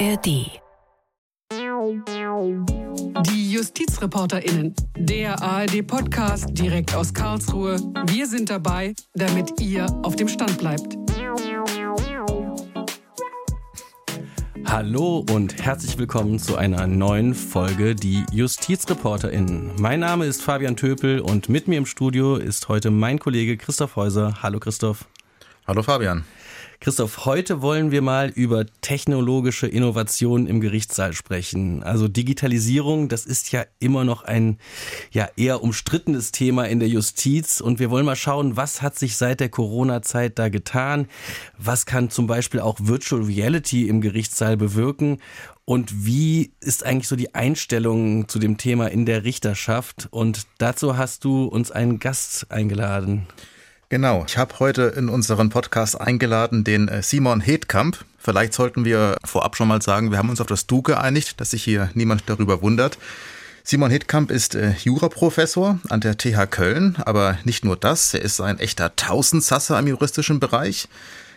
ARD. Die JustizreporterInnen, der ARD-Podcast direkt aus Karlsruhe. Wir sind dabei, damit ihr auf dem Stand bleibt. Hallo und herzlich willkommen zu einer neuen Folge Die JustizreporterInnen. Mein Name ist Fabian Töpel und mit mir im Studio ist heute mein Kollege Christoph Häuser. Hallo Christoph. Hallo Fabian. Christoph, heute wollen wir mal über technologische Innovationen im Gerichtssaal sprechen. Also Digitalisierung, das ist ja immer noch ein ja eher umstrittenes Thema in der Justiz und wir wollen mal schauen, was hat sich seit der Corona-Zeit da getan? Was kann zum Beispiel auch Virtual Reality im Gerichtssaal bewirken? Und wie ist eigentlich so die Einstellung zu dem Thema in der Richterschaft? Und dazu hast du uns einen Gast eingeladen. Genau, ich habe heute in unseren Podcast eingeladen den äh, Simon Hedkamp. Vielleicht sollten wir vorab schon mal sagen, wir haben uns auf das Du geeinigt, dass sich hier niemand darüber wundert. Simon Hedkamp ist äh, Juraprofessor an der TH Köln, aber nicht nur das, er ist ein echter Tausendsasser im juristischen Bereich.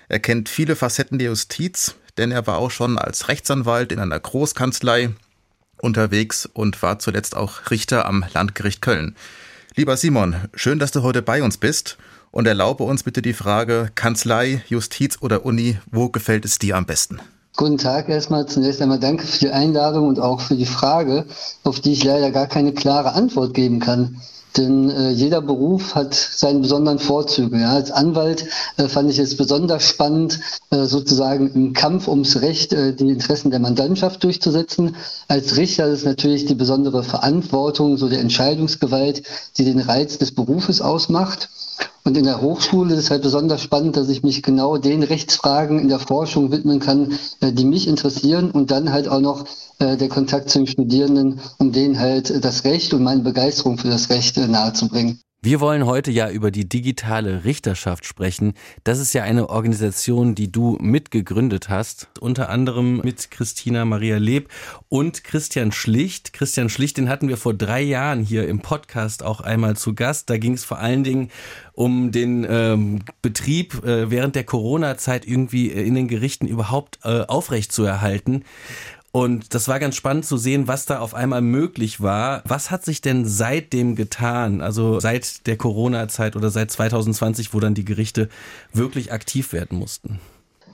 Er kennt viele Facetten der Justiz, denn er war auch schon als Rechtsanwalt in einer Großkanzlei unterwegs und war zuletzt auch Richter am Landgericht Köln. Lieber Simon, schön, dass du heute bei uns bist und erlaube uns bitte die Frage, Kanzlei, Justiz oder Uni, wo gefällt es dir am besten? Guten Tag erstmal. Zunächst einmal danke für die Einladung und auch für die Frage, auf die ich leider gar keine klare Antwort geben kann. Denn äh, jeder Beruf hat seine besonderen Vorzüge. Ja. Als Anwalt äh, fand ich es besonders spannend, äh, sozusagen im Kampf ums Recht äh, die Interessen der Mandantschaft durchzusetzen. Als Richter ist natürlich die besondere Verantwortung, so der Entscheidungsgewalt, die den Reiz des Berufes ausmacht. Und in der Hochschule ist es halt besonders spannend, dass ich mich genau den Rechtsfragen in der Forschung widmen kann, äh, die mich interessieren und dann halt auch noch äh, der Kontakt zu den Studierenden, um denen halt das Recht und meine Begeisterung für das Recht äh, nahezubringen. Wir wollen heute ja über die digitale Richterschaft sprechen. Das ist ja eine Organisation, die du mitgegründet hast, unter anderem mit Christina Maria Leb und Christian Schlicht. Christian Schlicht, den hatten wir vor drei Jahren hier im Podcast auch einmal zu Gast. Da ging es vor allen Dingen um den ähm, Betrieb äh, während der Corona-Zeit irgendwie in den Gerichten überhaupt äh, aufrecht zu erhalten. Und das war ganz spannend zu sehen, was da auf einmal möglich war. Was hat sich denn seitdem getan? Also seit der Corona-Zeit oder seit 2020, wo dann die Gerichte wirklich aktiv werden mussten?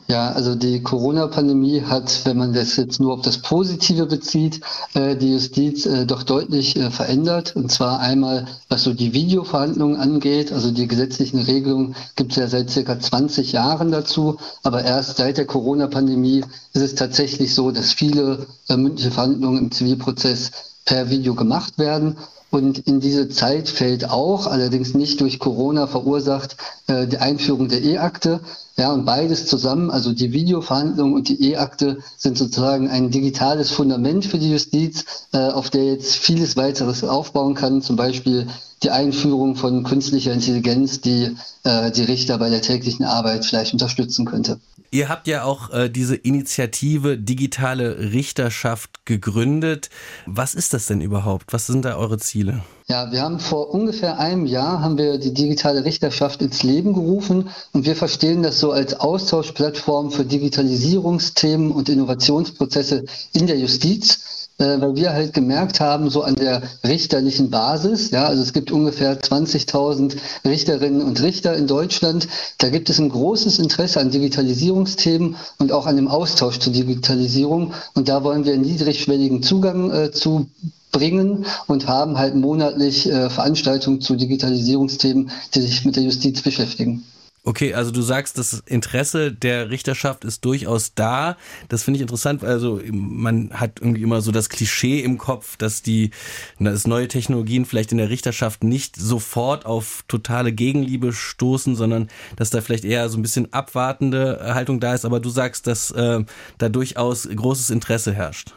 Ja, also die Corona-Pandemie hat, wenn man das jetzt nur auf das Positive bezieht, äh, die Justiz äh, doch deutlich äh, verändert. Und zwar einmal, was so die Videoverhandlungen angeht. Also die gesetzlichen Regelungen gibt es ja seit circa 20 Jahren dazu. Aber erst seit der Corona-Pandemie ist es tatsächlich so, dass viele mündliche Verhandlungen im Zivilprozess per Video gemacht werden. Und in diese Zeit fällt auch, allerdings nicht durch Corona verursacht, äh, die Einführung der E-Akte. Ja, und beides zusammen, also die Videoverhandlung und die E-Akte, sind sozusagen ein digitales Fundament für die Justiz, äh, auf der jetzt vieles weiteres aufbauen kann. Zum Beispiel die Einführung von künstlicher Intelligenz, die äh, die Richter bei der täglichen Arbeit vielleicht unterstützen könnte. Ihr habt ja auch äh, diese Initiative Digitale Richterschaft gegründet. Was ist das denn überhaupt? Was sind da eure Ziele? Ja, wir haben vor ungefähr einem Jahr haben wir die digitale Richterschaft ins Leben gerufen und wir verstehen das so als Austauschplattform für Digitalisierungsthemen und Innovationsprozesse in der Justiz äh, weil wir halt gemerkt haben, so an der richterlichen Basis, ja, also es gibt ungefähr 20.000 Richterinnen und Richter in Deutschland, da gibt es ein großes Interesse an Digitalisierungsthemen und auch an dem Austausch zur Digitalisierung und da wollen wir einen niedrigschwelligen Zugang äh, zu bringen und haben halt monatlich äh, Veranstaltungen zu Digitalisierungsthemen, die sich mit der Justiz beschäftigen. Okay, also du sagst, das Interesse der Richterschaft ist durchaus da. Das finde ich interessant. Also man hat irgendwie immer so das Klischee im Kopf, dass die, dass neue Technologien vielleicht in der Richterschaft nicht sofort auf totale Gegenliebe stoßen, sondern dass da vielleicht eher so ein bisschen abwartende Haltung da ist. Aber du sagst, dass äh, da durchaus großes Interesse herrscht.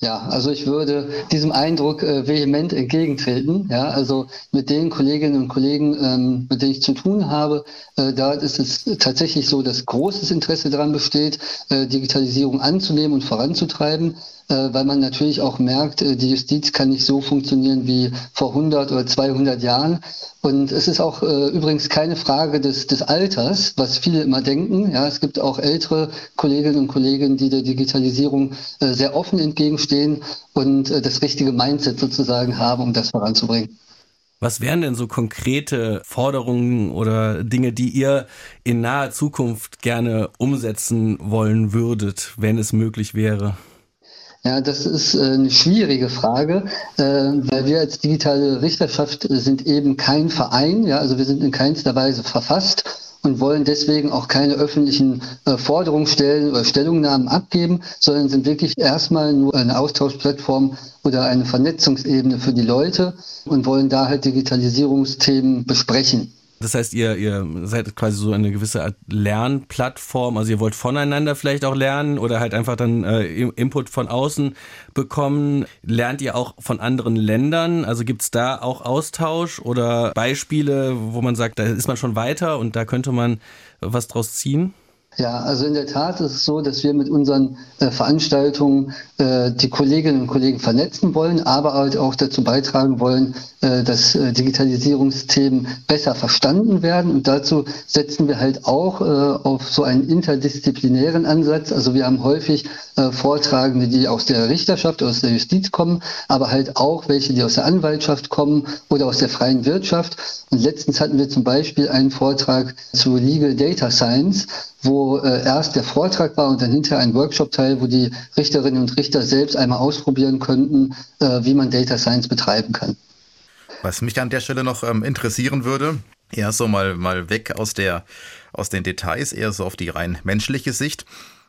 Ja, also ich würde diesem Eindruck äh, vehement entgegentreten. Ja, also mit den Kolleginnen und Kollegen, ähm, mit denen ich zu tun habe, äh, da ist es tatsächlich so, dass großes Interesse daran besteht, äh, Digitalisierung anzunehmen und voranzutreiben. äh, weil man natürlich auch merkt, äh, die Justiz kann nicht so funktionieren wie vor 100 oder 200 Jahren. Und es ist auch äh, übrigens keine Frage des, des Alters, was viele immer denken. Ja, es gibt auch ältere Kolleginnen und Kollegen, die der Digitalisierung äh, sehr offen entgegenstehen und äh, das richtige Mindset sozusagen haben, um das voranzubringen. Was wären denn so konkrete Forderungen oder Dinge, die ihr in naher Zukunft gerne umsetzen wollen würdet, wenn es möglich wäre? Ja, das ist äh, eine schwierige Frage, äh, weil wir als digitale Richterschaft sind eben kein Verein, ja, also wir sind in keinster Weise verfasst und wollen deswegen auch keine öffentlichen äh, Forderungen stellen oder Stellungnahmen abgeben, sondern sind wirklich erstmal nur eine Austauschplattform oder eine Vernetzungsebene für die Leute und wollen da halt Digitalisierungsthemen besprechen. Das heißt, ihr, ihr seid quasi so eine gewisse Art Lernplattform. Also ihr wollt voneinander vielleicht auch lernen oder halt einfach dann äh, Input von außen bekommen. Lernt ihr auch von anderen Ländern? Also gibt's da auch Austausch oder Beispiele, wo man sagt, da ist man schon weiter und da könnte man was draus ziehen? Ja, also in der Tat ist es so, dass wir mit unseren äh, Veranstaltungen äh, die Kolleginnen und Kollegen vernetzen wollen, aber halt auch dazu beitragen wollen, äh, dass äh, Digitalisierungsthemen besser verstanden werden. Und dazu setzen wir halt auch äh, auf so einen interdisziplinären Ansatz. Also wir haben häufig äh, Vortragende, die aus der Richterschaft, aus der Justiz kommen, aber halt auch welche, die aus der Anwaltschaft kommen oder aus der freien Wirtschaft. Und letztens hatten wir zum Beispiel einen Vortrag zu Legal Data Science wo äh, erst der Vortrag war und dann hinterher ein Workshop-Teil, wo die Richterinnen und Richter selbst einmal ausprobieren könnten, äh, wie man Data Science betreiben kann. Was mich an der Stelle noch ähm, interessieren würde, eher so mal, mal weg aus, der, aus den Details, eher so auf die rein menschliche Sicht.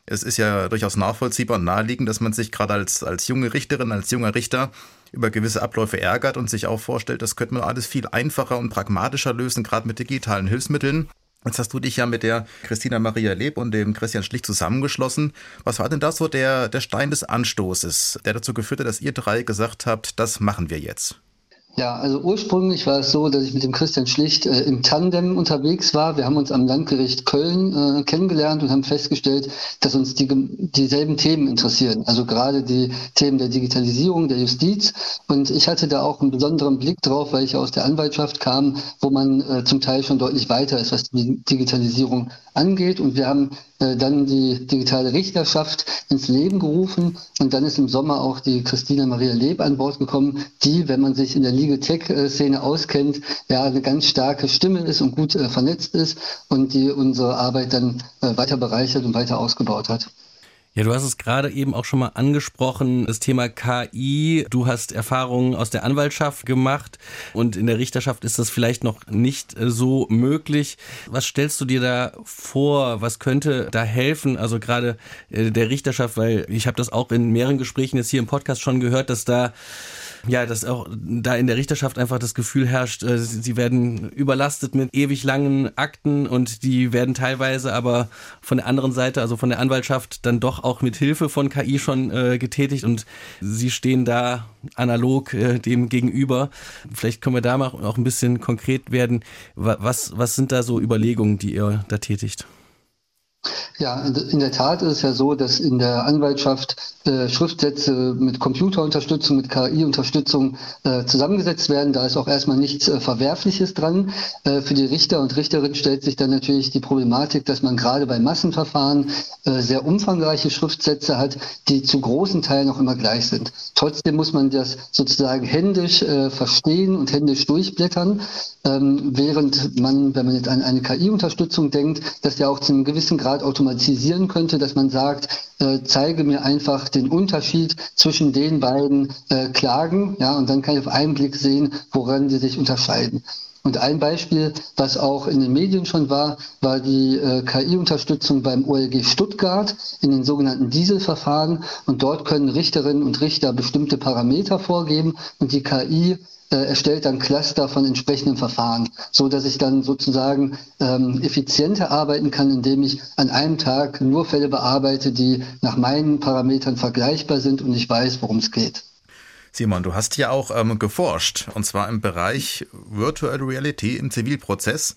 Es ist ja durchaus nachvollziehbar und naheliegend, dass man sich gerade als, als junge Richterin, als junger Richter über gewisse Abläufe ärgert und sich auch vorstellt, das könnte man alles viel einfacher und pragmatischer lösen, gerade mit digitalen Hilfsmitteln. Jetzt hast du dich ja mit der Christina Maria Leb und dem Christian Schlicht zusammengeschlossen. Was war denn da so der, der Stein des Anstoßes, der dazu geführt hat, dass ihr drei gesagt habt, das machen wir jetzt? Ja, also ursprünglich war es so, dass ich mit dem Christian Schlicht äh, im Tandem unterwegs war. Wir haben uns am Landgericht Köln äh, kennengelernt und haben festgestellt, dass uns die, dieselben Themen interessieren. Also gerade die Themen der Digitalisierung, der Justiz. Und ich hatte da auch einen besonderen Blick drauf, weil ich aus der Anwaltschaft kam, wo man äh, zum Teil schon deutlich weiter ist, was die Digitalisierung angeht. Und wir haben dann die digitale Richterschaft ins Leben gerufen und dann ist im Sommer auch die Christina Maria Leb an Bord gekommen, die, wenn man sich in der Legal Tech-Szene auskennt, ja eine ganz starke Stimme ist und gut äh, vernetzt ist und die unsere Arbeit dann äh, weiter bereichert und weiter ausgebaut hat. Ja, du hast es gerade eben auch schon mal angesprochen, das Thema KI. Du hast Erfahrungen aus der Anwaltschaft gemacht und in der Richterschaft ist das vielleicht noch nicht äh, so möglich. Was stellst du dir da vor? Was könnte da helfen? Also gerade äh, der Richterschaft, weil ich habe das auch in mehreren Gesprächen jetzt hier im Podcast schon gehört, dass da ja, dass auch da in der Richterschaft einfach das Gefühl herrscht, äh, sie werden überlastet mit ewig langen Akten und die werden teilweise aber von der anderen Seite, also von der Anwaltschaft, dann doch auch mit Hilfe von KI schon äh, getätigt und sie stehen da analog äh, dem gegenüber. Vielleicht können wir da mal auch ein bisschen konkret werden. Was, was sind da so Überlegungen, die ihr da tätigt? Ja, in der Tat ist es ja so, dass in der Anwaltschaft äh, Schriftsätze mit Computerunterstützung, mit KI-Unterstützung äh, zusammengesetzt werden. Da ist auch erstmal nichts äh, Verwerfliches dran. Äh, für die Richter und Richterinnen stellt sich dann natürlich die Problematik, dass man gerade bei Massenverfahren äh, sehr umfangreiche Schriftsätze hat, die zu großen Teilen noch immer gleich sind. Trotzdem muss man das sozusagen händisch äh, verstehen und händisch durchblättern, ähm, während man, wenn man jetzt an eine KI-Unterstützung denkt, das ja auch zu einem gewissen Grad automatisieren könnte, dass man sagt, äh, zeige mir einfach den Unterschied zwischen den beiden äh, Klagen, ja, und dann kann ich auf einen Blick sehen, woran die sich unterscheiden. Und ein Beispiel, was auch in den Medien schon war, war die äh, KI-Unterstützung beim OLG Stuttgart in den sogenannten Dieselverfahren. Und dort können Richterinnen und Richter bestimmte Parameter vorgeben und die KI erstellt dann Cluster von entsprechenden Verfahren, so dass ich dann sozusagen ähm, effizienter arbeiten kann, indem ich an einem Tag nur Fälle bearbeite, die nach meinen Parametern vergleichbar sind und ich weiß, worum es geht. Simon, du hast ja auch ähm, geforscht, und zwar im Bereich Virtual Reality im Zivilprozess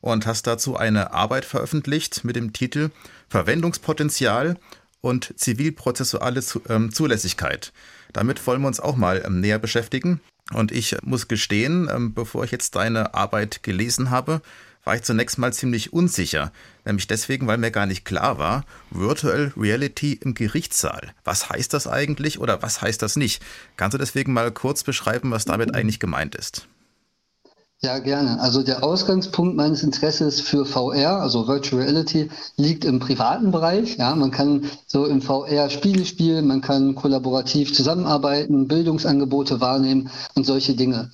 und hast dazu eine Arbeit veröffentlicht mit dem Titel Verwendungspotenzial und zivilprozessuale ähm, Zulässigkeit. Damit wollen wir uns auch mal ähm, näher beschäftigen. Und ich muss gestehen, ähm, bevor ich jetzt deine Arbeit gelesen habe, war ich zunächst mal ziemlich unsicher. Nämlich deswegen, weil mir gar nicht klar war, Virtual Reality im Gerichtssaal. Was heißt das eigentlich oder was heißt das nicht? Kannst du deswegen mal kurz beschreiben, was damit eigentlich gemeint ist? Ja, gerne. Also der Ausgangspunkt meines Interesses für VR, also Virtual Reality, liegt im privaten Bereich. Ja, man kann so im VR Spiele spielen, man kann kollaborativ zusammenarbeiten, Bildungsangebote wahrnehmen und solche Dinge.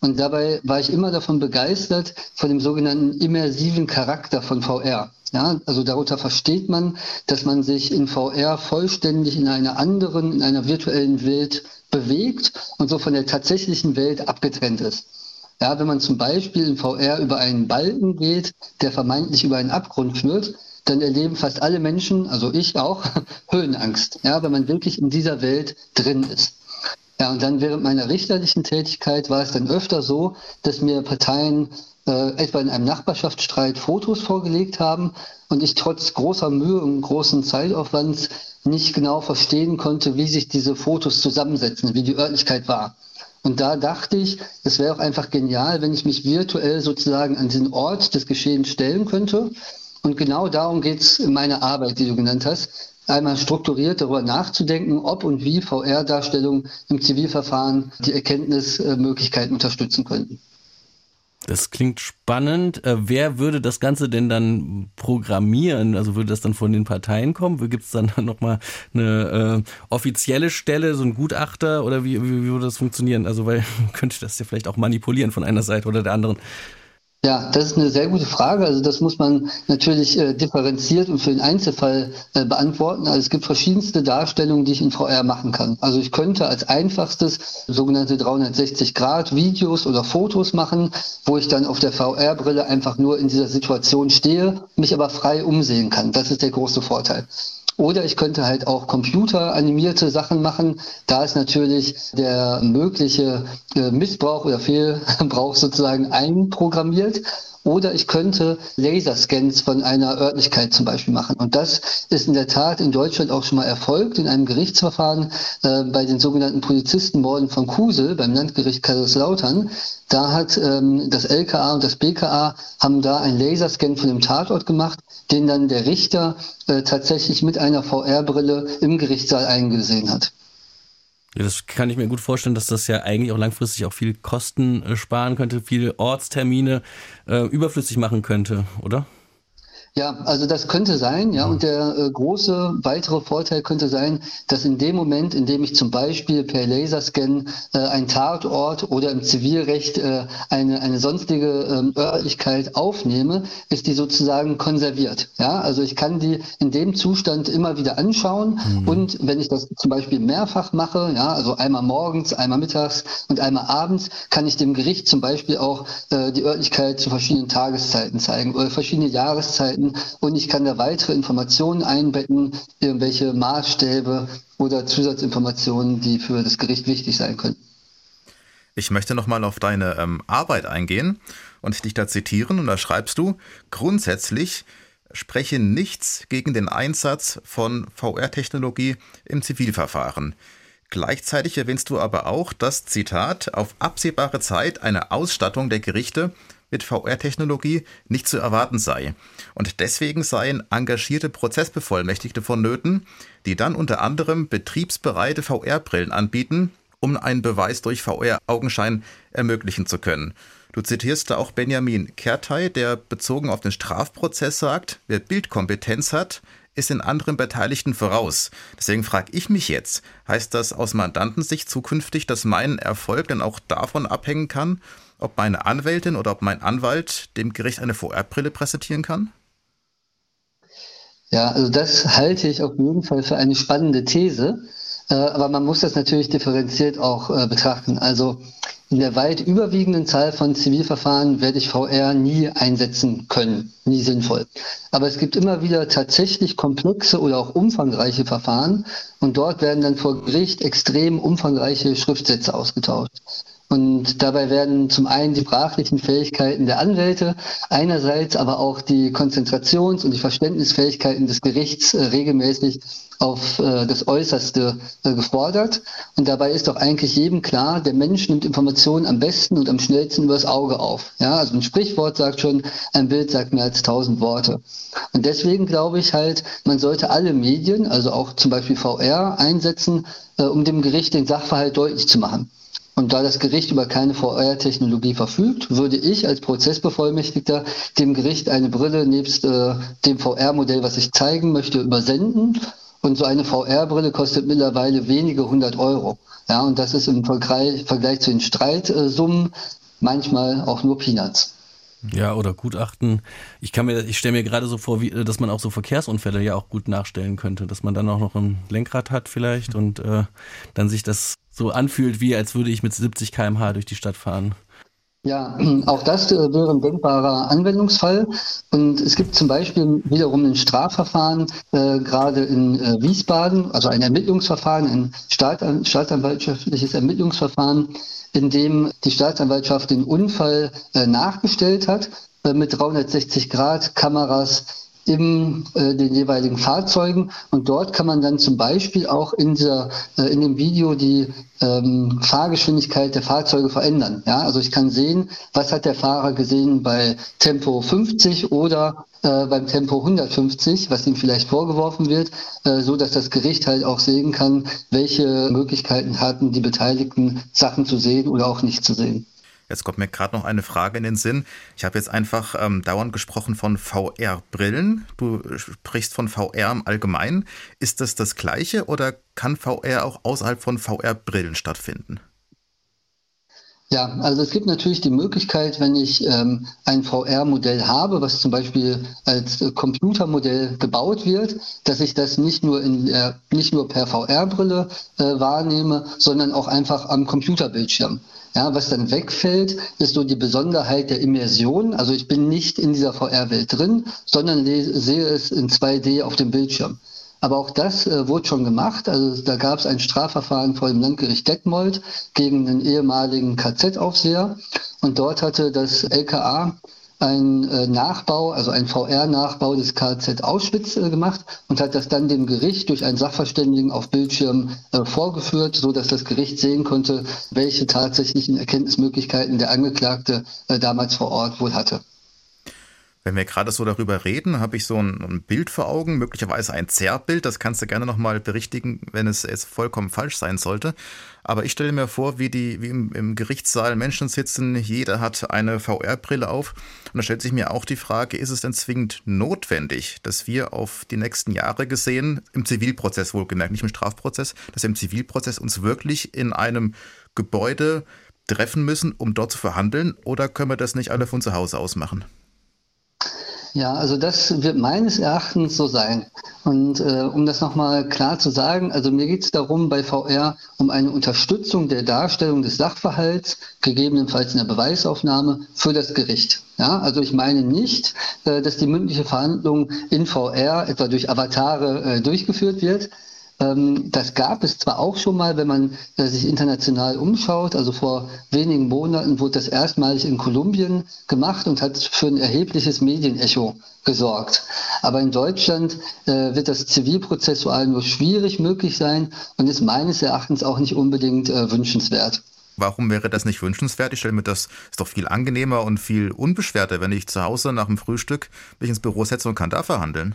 Und dabei war ich immer davon begeistert, von dem sogenannten immersiven Charakter von VR. Ja, also darunter versteht man, dass man sich in VR vollständig in einer anderen, in einer virtuellen Welt bewegt und so von der tatsächlichen Welt abgetrennt ist. Ja, wenn man zum Beispiel in VR über einen Balken geht, der vermeintlich über einen Abgrund führt, dann erleben fast alle Menschen, also ich auch, Höhenangst. Ja, wenn man wirklich in dieser Welt drin ist. Ja, und dann während meiner richterlichen Tätigkeit war es dann öfter so, dass mir Parteien äh, etwa in einem Nachbarschaftsstreit Fotos vorgelegt haben und ich trotz großer Mühe und großen Zeitaufwands nicht genau verstehen konnte, wie sich diese Fotos zusammensetzen, wie die Örtlichkeit war. Und da dachte ich, es wäre auch einfach genial, wenn ich mich virtuell sozusagen an den Ort des Geschehens stellen könnte. Und genau darum geht es in meiner Arbeit, die du genannt hast, einmal strukturiert darüber nachzudenken, ob und wie VR-Darstellungen im Zivilverfahren die Erkenntnismöglichkeiten unterstützen könnten. Das klingt spannend. Äh, wer würde das Ganze denn dann programmieren? Also würde das dann von den Parteien kommen? Gibt es dann nochmal eine äh, offizielle Stelle, so ein Gutachter oder wie, wie, wie würde das funktionieren? Also weil könnte das ja vielleicht auch manipulieren von einer Seite oder der anderen. Ja, das ist eine sehr gute Frage. Also das muss man natürlich äh, differenziert und für den Einzelfall äh, beantworten. Also es gibt verschiedenste Darstellungen, die ich in VR machen kann. Also ich könnte als einfachstes sogenannte 360 Grad Videos oder Fotos machen, wo ich dann auf der VR-Brille einfach nur in dieser Situation stehe, mich aber frei umsehen kann. Das ist der große Vorteil. Oder ich könnte halt auch computeranimierte Sachen machen. Da ist natürlich der mögliche äh, Missbrauch oder Fehlbrauch sozusagen einprogrammiert. Oder ich könnte Laserscans von einer Örtlichkeit zum Beispiel machen. Und das ist in der Tat in Deutschland auch schon mal erfolgt in einem Gerichtsverfahren äh, bei den sogenannten Polizistenmorden von Kusel beim Landgericht Kaiserslautern. Da hat ähm, das LKA und das BKA haben da einen Laserscan von dem Tatort gemacht, den dann der Richter äh, tatsächlich mit einer VR-Brille im Gerichtssaal eingesehen hat. Ja, das kann ich mir gut vorstellen, dass das ja eigentlich auch langfristig auch viel Kosten äh, sparen könnte, viele Ortstermine äh, überflüssig machen könnte, oder? Ja, also das könnte sein, ja. Und der äh, große weitere Vorteil könnte sein, dass in dem Moment, in dem ich zum Beispiel per Laserscan äh, ein Tatort oder im Zivilrecht äh, eine, eine sonstige ähm, Örtlichkeit aufnehme, ist die sozusagen konserviert. Ja, also ich kann die in dem Zustand immer wieder anschauen. Mhm. Und wenn ich das zum Beispiel mehrfach mache, ja, also einmal morgens, einmal mittags und einmal abends, kann ich dem Gericht zum Beispiel auch äh, die Örtlichkeit zu verschiedenen Tageszeiten zeigen oder verschiedene Jahreszeiten finden und ich kann da weitere Informationen einbetten, irgendwelche Maßstäbe oder Zusatzinformationen, die für das Gericht wichtig sein können. Ich möchte nochmal auf deine ähm, Arbeit eingehen und dich da zitieren. Und da schreibst du, grundsätzlich spreche nichts gegen den Einsatz von VR-Technologie im Zivilverfahren. Gleichzeitig erwähnst du aber auch, dass, Zitat, auf absehbare Zeit eine Ausstattung der Gerichte mit VR-Technologie nicht zu erwarten sei. Und deswegen seien engagierte Prozessbevollmächtigte vonnöten, die dann unter anderem betriebsbereite VR-Brillen anbieten, um einen Beweis durch VR-Augenschein ermöglichen zu können. Du zitierst da auch Benjamin Kertei, der bezogen auf den Strafprozess sagt, wer Bildkompetenz hat, ist in anderen Beteiligten voraus. Deswegen frage ich mich jetzt, heißt das aus Mandantensicht zukünftig, dass mein Erfolg dann auch davon abhängen kann, ob meine Anwältin oder ob mein Anwalt dem Gericht eine VR-Brille präsentieren kann? Ja, also das halte ich auf jeden Fall für eine spannende These. Äh, aber man muss das natürlich differenziert auch äh, betrachten. Also in der weit überwiegenden Zahl von Zivilverfahren werde ich VR nie einsetzen können, nie sinnvoll. Aber es gibt immer wieder tatsächlich komplexe oder auch umfangreiche Verfahren und dort werden dann vor Gericht extrem umfangreiche Schriftsätze ausgetauscht. Und dabei werden zum einen die sprachlichen Fähigkeiten der Anwälte, einerseits aber auch die Konzentrations- und die Verständnisfähigkeiten des Gerichts äh, regelmäßig auf äh, das Äußerste äh, gefordert. Und dabei ist doch eigentlich jedem klar, der Mensch nimmt Informationen am besten und am schnellsten übers Auge auf. Ja, also ein Sprichwort sagt schon, ein Bild sagt mehr als tausend Worte. Und deswegen glaube ich halt, man sollte alle Medien, also auch zum Beispiel VR, einsetzen, um dem Gericht den Sachverhalt deutlich zu machen. Und da das Gericht über keine VR-Technologie verfügt, würde ich als Prozessbevollmächtigter dem Gericht eine Brille nebst äh, dem VR-Modell, was ich zeigen möchte, übersenden und so eine VR-Brille kostet mittlerweile wenige hundert Euro. Ja, und das ist im Vergleich, zu den Streitsummen manchmal auch nur Peanuts. Ja, oder Gutachten. Ich kann mir, ich stelle mir gerade so vor, wie, dass man auch so Verkehrsunfälle ja auch gut nachstellen könnte, dass man dann auch noch ein Lenkrad hat vielleicht und äh, dann sich das so anfühlt, wie als würde ich mit 70 km/h durch die Stadt fahren. Ja, auch das äh, wäre ein denkbarer Anwendungsfall. Und es gibt zum Beispiel wiederum ein Strafverfahren, äh, gerade in äh, Wiesbaden, also ein Ermittlungsverfahren, ein Staatsan staatsanwaltschaftliches Ermittlungsverfahren, in dem die Staatsanwaltschaft den Unfall äh, nachgestellt hat äh, mit 360 Grad Kameras in äh, den jeweiligen Fahrzeugen. Und dort kann man dann zum Beispiel auch in, dieser, äh, in dem Video die ähm, Fahrgeschwindigkeit der Fahrzeuge verändern. Ja, also ich kann sehen, was hat der Fahrer gesehen bei Tempo 50 oder äh, beim Tempo 150, was ihm vielleicht vorgeworfen wird, äh, so dass das Gericht halt auch sehen kann, welche Möglichkeiten hatten die Beteiligten, Sachen zu sehen oder auch nicht zu sehen. Jetzt kommt mir gerade noch eine Frage in den Sinn. Ich habe jetzt einfach ähm, dauernd gesprochen von VR-Brillen. Du sprichst von VR im Allgemeinen. Ist das das gleiche oder kann VR auch außerhalb von VR-Brillen stattfinden? Ja, also es gibt natürlich die Möglichkeit, wenn ich ähm, ein VR-Modell habe, was zum Beispiel als äh, Computermodell gebaut wird, dass ich das nicht nur, in, äh, nicht nur per VR-Brille äh, wahrnehme, sondern auch einfach am Computerbildschirm. Ja, was dann wegfällt, ist so die Besonderheit der Immersion. Also ich bin nicht in dieser VR-Welt drin, sondern sehe es in 2D auf dem Bildschirm. Aber auch das äh, wurde schon gemacht. Also da gab es ein Strafverfahren vor dem Landgericht Detmold gegen einen ehemaligen KZ-Aufseher. Und dort hatte das LKA ein äh, Nachbau, also ein VR-Nachbau des KZ Auschwitz äh, gemacht und hat das dann dem Gericht durch einen Sachverständigen auf Bildschirm äh, vorgeführt, so dass das Gericht sehen konnte, welche tatsächlichen Erkenntnismöglichkeiten der Angeklagte damals vor Ort wohl hatte. Wenn wir gerade so darüber reden, habe ich so ein, ein, Bild vor Augen, möglicherweise ein Zerrbild. Das kannst du gerne nochmal berichtigen, wenn es jetzt vollkommen falsch sein sollte. Aber ich stelle mir vor, wie, die, wie im, im Gerichtssaal Menschen sitzen, jeder hat eine VR-Brille auf. Und da stellt sich mir auch die Frage, ist es denn zwingend notwendig, dass wir auf die nächsten Jahre gesehen, im Zivilprozess wohlgemerkt, nicht im Strafprozess, dass wir im Zivilprozess uns wirklich in einem Gebäude treffen müssen, um dort zu verhandeln? Oder können wir das nicht alle von zu Hause aus machen? Ja, also das wird meines Erachtens so sein. Und äh, um das nochmal klar zu sagen, also mir geht es darum bei VR um eine Unterstützung der Darstellung des Sachverhalts, gegebenenfalls in der Beweisaufnahme für das Gericht. Ja, also ich meine nicht, äh, dass die mündliche Verhandlung in VR etwa durch Avatare äh, durchgeführt wird, das gab es zwar auch schon mal, wenn man äh, sich international umschaut. Also vor wenigen Monaten wurde das erstmalig in Kolumbien gemacht und hat für ein erhebliches Medienecho gesorgt. Aber in Deutschland äh, wird das zivilprozessual nur schwierig möglich sein und ist meines Erachtens auch nicht unbedingt äh, wünschenswert. Warum wäre das nicht wünschenswert? Ich stelle mir das ist doch viel angenehmer und viel unbeschwerter, wenn ich zu Hause nach dem Frühstück mich ins Büro setze und kann da verhandeln.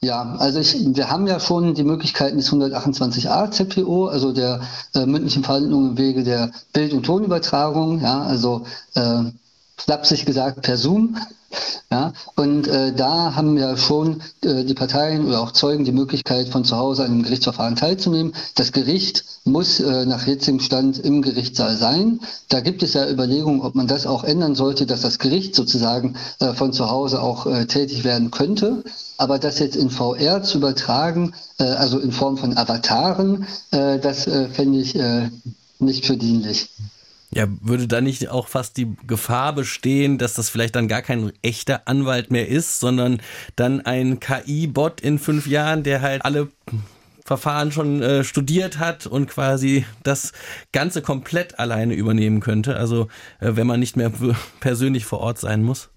Ja, also ich, wir haben ja schon die Möglichkeiten des 128a ZPO, also der äh, mündlichen Verhandlungen im Wege der Bild- und Tonübertragung, ja, also äh, flapsig gesagt per Zoom. Ja, und äh, da haben ja schon äh, die Parteien oder auch Zeugen die Möglichkeit, von zu Hause an einem Gerichtsverfahren teilzunehmen. Das Gericht muss äh, nach jetzigem Stand im Gerichtssaal sein. Da gibt es ja Überlegungen, ob man das auch ändern sollte, dass das Gericht sozusagen äh, von zu Hause auch äh, tätig werden könnte. Aber das jetzt in VR zu übertragen, äh, also in Form von Avataren, das fände ich nicht für dienlich. Ja, würde da nicht auch fast die Gefahr bestehen, dass das vielleicht dann gar kein echter Anwalt mehr ist, sondern dann ein KI-Bot in fünf Jahren, der halt alle Verfahren schon äh, studiert hat und quasi das Ganze komplett alleine übernehmen könnte. Also äh, wenn man nicht mehr persönlich vor Ort sein muss.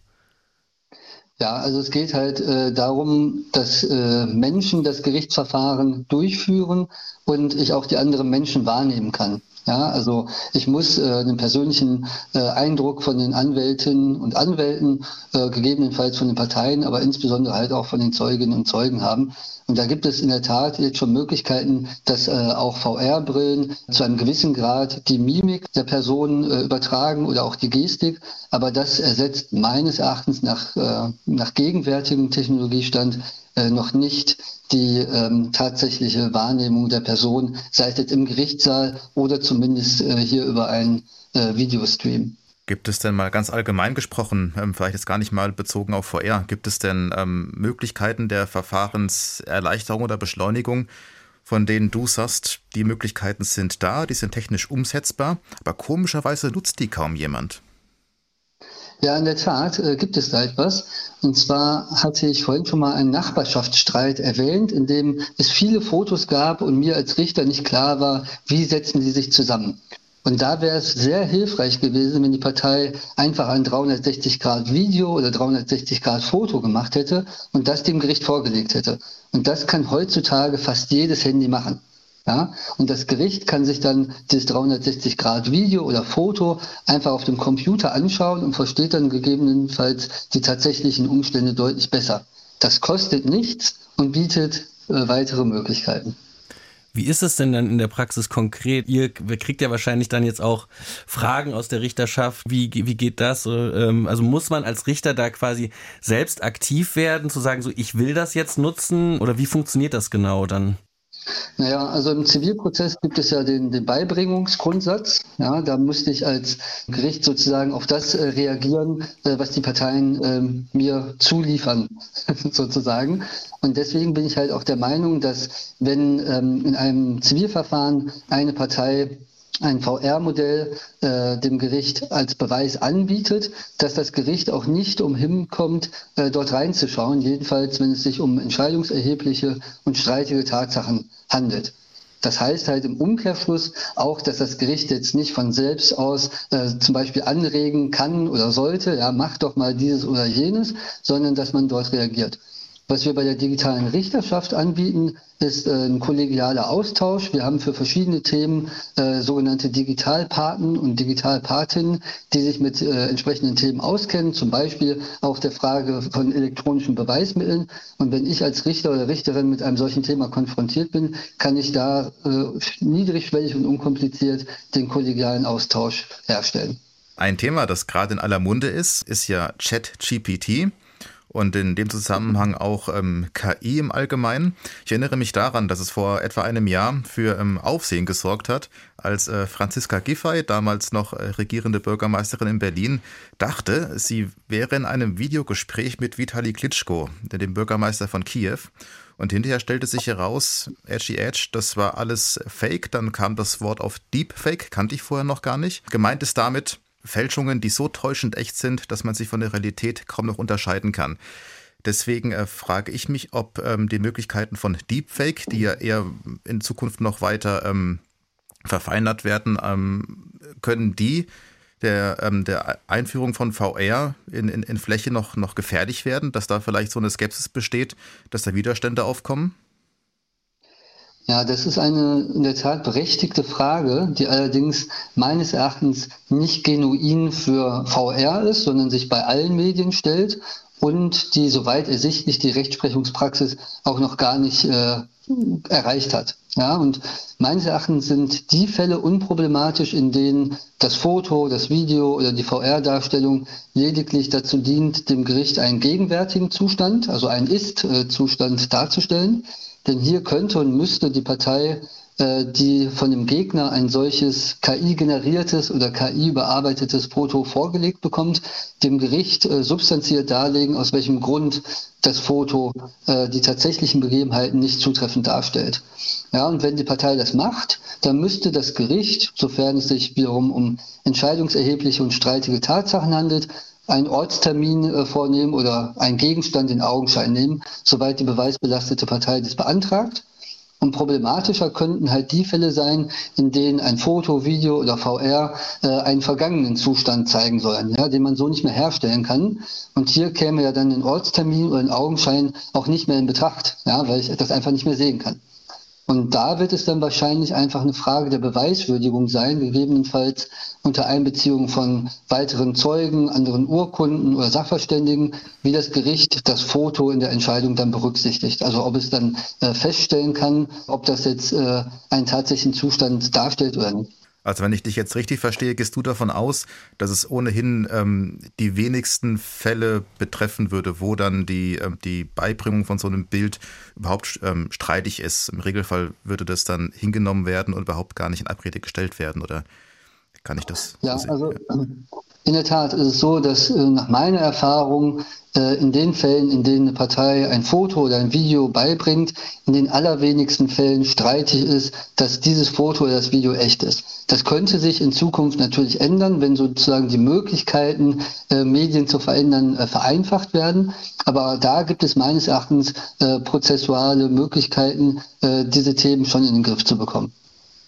Ja, also es geht halt äh, darum, dass äh, Menschen das Gerichtsverfahren durchführen und ich auch die anderen Menschen wahrnehmen kann. Ja, also ich muss äh, einen persönlichen äh, Eindruck von den Anwältinnen und Anwälten, äh, gegebenenfalls von den Parteien, aber insbesondere halt auch von den Zeuginnen und Zeugen haben. Und da gibt es in der Tat jetzt schon Möglichkeiten, dass äh, auch VR-Brillen zu einem gewissen Grad die Mimik der Person äh, übertragen oder auch die Gestik. Aber das ersetzt meines Erachtens nach, äh, nach gegenwärtigem Technologiestand äh, noch nicht die ähm, tatsächliche Wahrnehmung der Person, sei es jetzt im Gerichtssaal oder zumindest äh, hier über einen äh, Videostream. Gibt es denn mal ganz allgemein gesprochen, ähm, vielleicht jetzt gar nicht mal bezogen auf VR, gibt es denn ähm, Möglichkeiten der Verfahrenserleichterung oder Beschleunigung, von denen du sagst, die Möglichkeiten sind da, die sind technisch umsetzbar, aber komischerweise nutzt die kaum jemand? Ja, in der Tat äh, gibt es da etwas. Und zwar hatte ich vorhin schon mal einen Nachbarschaftsstreit erwähnt, in dem es viele Fotos gab und mir als Richter nicht klar war, wie setzen die sich zusammen. Und da wäre es sehr hilfreich gewesen, wenn die Partei einfach ein 360-Grad-Video oder 360-Grad-Foto gemacht hätte und das dem Gericht vorgelegt hätte. Und das kann heutzutage fast jedes Handy machen. Ja? Und das Gericht kann sich dann dieses 360-Grad-Video oder Foto einfach auf dem Computer anschauen und versteht dann gegebenenfalls die tatsächlichen Umstände deutlich besser. Das kostet nichts und bietet äh, weitere Möglichkeiten. Wie ist es denn dann in der Praxis konkret? Ihr kriegt ja wahrscheinlich dann jetzt auch Fragen aus der Richterschaft. Wie, wie geht das? Ähm, also muss man als Richter da quasi selbst aktiv werden, zu sagen, so ich will das jetzt nutzen? Oder wie funktioniert das genau dann? Naja, also im Zivilprozess gibt es ja den, den Beibringungsgrundsatz. Ja, da musste ich als Gericht sozusagen auf das äh, reagieren, äh, was die Parteien äh, mir zuliefern, sozusagen. Und deswegen bin ich halt auch der Meinung, dass wenn ähm, in einem Zivilverfahren eine Partei ein VR-Modell äh, dem Gericht als Beweis anbietet, dass das Gericht auch nicht umhin kommt, äh, dort reinzuschauen, jedenfalls wenn es sich um entscheidungserhebliche und streitige Tatsachen handelt. Das heißt halt im Umkehrschluss auch, dass das Gericht jetzt nicht von selbst aus äh, zum Beispiel anregen kann oder sollte, ja, mach doch mal dieses oder jenes, sondern dass man dort reagiert. Was wir bei der digitalen Richterschaft anbieten, ist äh, ein kollegialer Austausch. Wir haben für verschiedene Themen äh, sogenannte Digitalpaten und Digitalpatinnen, die sich mit äh, entsprechenden Themen auskennen, zum Beispiel auch der Frage von elektronischen Beweismitteln. Und wenn ich als Richter oder Richterin mit einem solchen Thema konfrontiert bin, kann ich da äh, niedrigschwellig und unkompliziert den kollegialen Austausch herstellen. Ein Thema, das gerade in aller Munde ist, ist ja ChatGPT und in dem Zusammenhang auch ähm, KI im Allgemeinen. Ich erinnere mich daran, dass es vor etwa einem Jahr für ähm, Aufsehen gesorgt hat, als äh, Franziska Giffey, damals noch äh, regierende Bürgermeisterin in Berlin, dachte, sie wäre in einem Videogespräch mit Vitali Klitschko, dem Bürgermeister von Kiew. Und hinterher stellte sich heraus, edgy edge, das war alles Fake. Dann kam das Wort auf Deepfake, kannte ich vorher noch gar nicht. Gemeint ist damit, Fälschungen, die so täuschend echt sind, dass man sie von der Realität kaum noch unterscheiden kann. Deswegen äh, frage ich mich, ob ähm, die Möglichkeiten von Deepfake, die ja eher in Zukunft noch weiter ähm, verfeinert werden, ähm, können die der, ähm, der Einführung von VR in, in, in Fläche noch, noch gefährlich werden, dass da vielleicht so eine Skepsis besteht, dass da Widerstände aufkommen? Ja, das ist eine in der Tat berechtigte Frage, die allerdings meines Erachtens nicht genuin für VR ist, sondern sich bei allen Medien stellt und die, soweit ersichtlich, die Rechtsprechungspraxis auch noch gar nicht äh, erreicht hat. Ja, und meines Erachtens sind die Fälle unproblematisch, in denen das Foto, das Video oder die VR-Darstellung lediglich dazu dient, dem Gericht einen gegenwärtigen Zustand, also einen Ist-Zustand darzustellen. Denn hier könnte und müsste die Partei, äh, die von dem Gegner ein solches KI-generiertes oder KI-bearbeitetes Foto vorgelegt bekommt, dem Gericht äh, substanziert darlegen, aus welchem Grund das Foto äh, die tatsächlichen Begebenheiten nicht zutreffend darstellt. Ja, und wenn die Partei das macht, dann müsste das Gericht, sofern es sich wiederum um entscheidungserhebliche und streitige Tatsachen handelt, einen Ortstermin äh, vornehmen oder einen Gegenstand in Augenschein nehmen, soweit die beweisbelastete Partei das beantragt. Und problematischer könnten halt die Fälle sein, in denen ein Foto, Video oder VR äh, einen vergangenen Zustand zeigen sollen, ja, den man so nicht mehr herstellen kann. Und hier käme ja dann ein Ortstermin oder ein Augenschein auch nicht mehr in Betracht, ja, weil ich das einfach nicht mehr sehen kann. Und da wird es dann wahrscheinlich einfach eine Frage der Beweiswürdigung sein, gegebenenfalls unter Einbeziehung von weiteren Zeugen, anderen Urkunden oder Sachverständigen, wie das Gericht das Foto in der Entscheidung dann berücksichtigt. Also ob es dann äh, feststellen kann, ob das jetzt äh, einen tatsächlichen Zustand darstellt oder nicht. Also wenn ich dich jetzt richtig verstehe, gehst du davon aus, dass es ohnehin ähm, die wenigsten Fälle betreffen würde, wo dann die, ähm, die Beibringung von so einem Bild überhaupt ähm, streitig ist. Im Regelfall würde das dann hingenommen werden und überhaupt gar nicht in Abrede gestellt werden, oder kann ich das? Ja, sehen? also in der Tat ist es so, dass äh, nach meiner Erfahrung äh, in den Fällen, in denen eine Partei ein Foto oder ein Video beibringt, in den allerwenigsten Fällen streitig ist, dass dieses Foto oder das Video echt ist. Das könnte sich in Zukunft natürlich ändern, wenn sozusagen die Möglichkeiten, äh, Medien zu verändern, vereinfacht werden. Aber da gibt es meines Erachtens prozessuale Möglichkeiten, diese Themen schon in den Griff zu bekommen.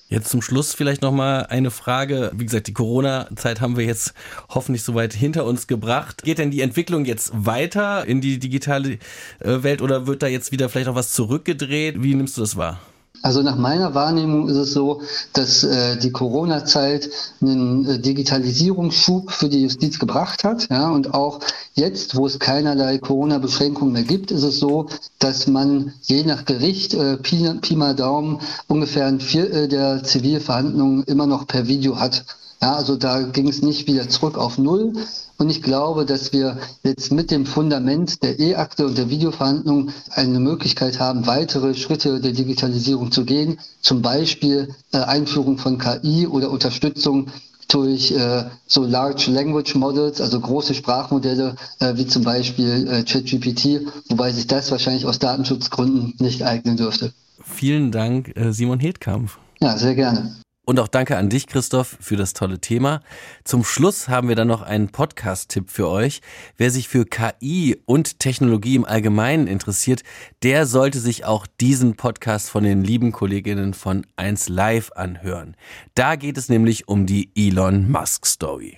Jetzt zum Schluss vielleicht nochmal eine Frage. Wie gesagt, die Corona-Zeit haben wir jetzt hoffentlich soweit hinter uns gebracht. Geht denn die Entwicklung jetzt weiter in die digitale äh, Welt oder wird da jetzt wieder vielleicht auch was zurückgedreht? Wie nimmst du das wahr? Also nach meiner Wahrnehmung ist es so, dass äh, die Corona-Zeit einen äh, Digitalisierungsschub für die Justiz gebracht hat. Ja, und auch jetzt, wo es keinerlei Corona-Beschränkungen mehr gibt, ist es so, dass man je nach Gericht äh, Pi, Pi mal Daumen ungefähr ein Viertel der Zivilverhandlungen immer noch per Video hat. Ja, also da ging es nicht wieder zurück auf Null. Und ich glaube, dass wir jetzt mit dem Fundament der E-Akte und der Videoverhandlung eine Möglichkeit haben, weitere Schritte der Digitalisierung zu gehen. Zum Beispiel äh, Einführung von KI oder Unterstützung durch äh, so Large Language Models, also große Sprachmodelle, äh, wie zum Beispiel äh, ChatGPT, wobei sich das wahrscheinlich aus Datenschutzgründen nicht eignen dürfte. Vielen Dank, äh, Simon Hedkampf. Ja, sehr gerne. Und auch danke an dich, Christoph, für das tolle Thema. Zum Schluss haben wir dann noch einen Podcast-Tipp für euch. Wer sich für KI und Technologie im Allgemeinen interessiert, der sollte sich auch diesen Podcast von den lieben Kolleginnen von 1 Live anhören. Da geht es nämlich um die Elon Musk Story.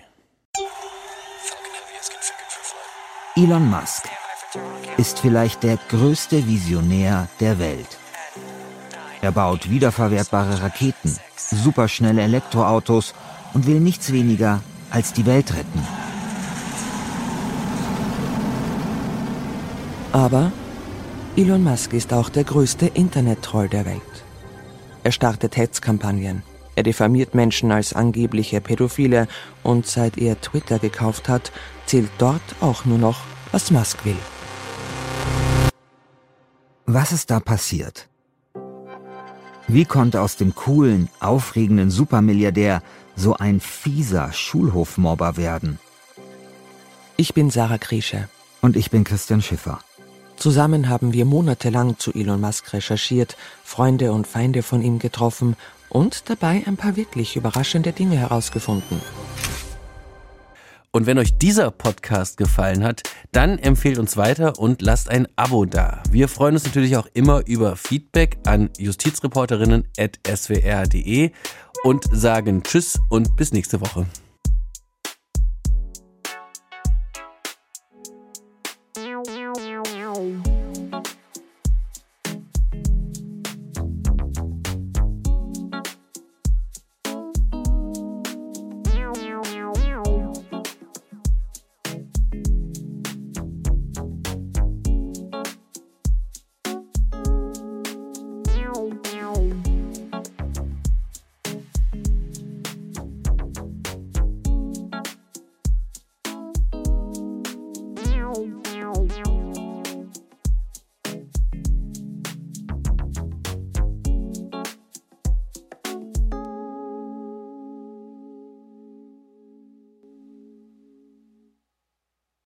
Elon Musk ist vielleicht der größte Visionär der Welt. Er baut wiederverwertbare Raketen superschnelle Elektroautos und will nichts weniger als die Welt retten. Aber Elon Musk ist auch der größte Internet-Troll der Welt. Er startet Hetzkampagnen. Er diffamiert Menschen als angebliche Pädophile und seit er Twitter gekauft hat, zählt dort auch nur noch, was Musk will. Was ist da passiert? Wie konnte aus dem coolen, aufregenden Supermilliardär so ein fieser Schulhofmobber werden? Ich bin Sarah Kriesche. Und ich bin Christian Schiffer. Zusammen haben wir monatelang zu Elon Musk recherchiert, Freunde und Feinde von ihm getroffen und dabei ein paar wirklich überraschende Dinge herausgefunden. Und wenn euch dieser Podcast gefallen hat, dann empfehlt uns weiter und lasst ein Abo da. Wir freuen uns natürlich auch immer über Feedback an justizreporterinnen.swr.de und sagen Tschüss und bis nächste Woche.